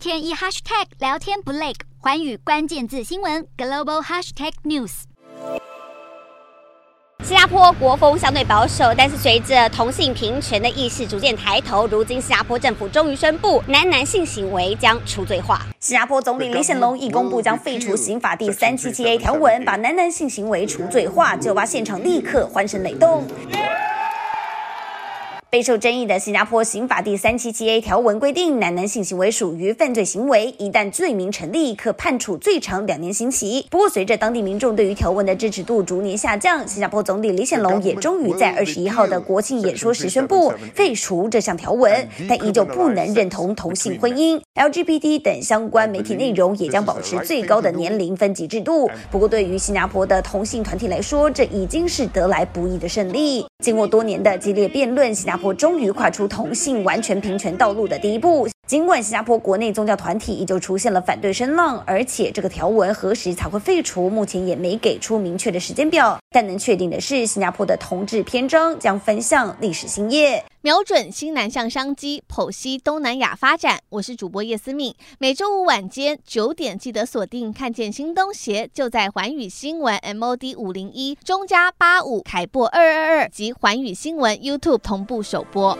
天一 hashtag 聊天不累，环宇关键字新闻 global hashtag news。新加坡国风相对保守，但是随着同性平权的意识逐渐抬头，如今新加坡政府终于宣布，男男性行为将除罪化。新加坡总理李显龙一公布将废除刑法第三七七 A 条文，把男男性行为除罪化，酒吧现场立刻欢声雷动。备受争议的新加坡刑法第三七七 A 条文规定，男男性行为属于犯罪行为，一旦罪名成立，可判处最长两年刑期。不过，随着当地民众对于条文的支持度逐年下降，新加坡总理李显龙也终于在二十一号的国庆演说时宣布废除这项条文，但依旧不能认同同性婚姻、LGBT 等相关媒体内容，也将保持最高的年龄分级制度。不过，对于新加坡的同性团体来说，这已经是得来不易的胜利。经过多年的激烈辩论，新加坡终于跨出同性完全平权道路的第一步。尽管新加坡国内宗教团体依旧出现了反对声浪，而且这个条文何时才会废除，目前也没给出明确的时间表。但能确定的是，新加坡的同志篇章将奔向历史新页，瞄准新南向商机，剖析东南亚发展。我是主播叶思敏，每周五晚间九点记得锁定，看见新东协就在环宇新闻 MOD 五零一中加八五凯擘二二二及环宇新闻 YouTube 同步首播。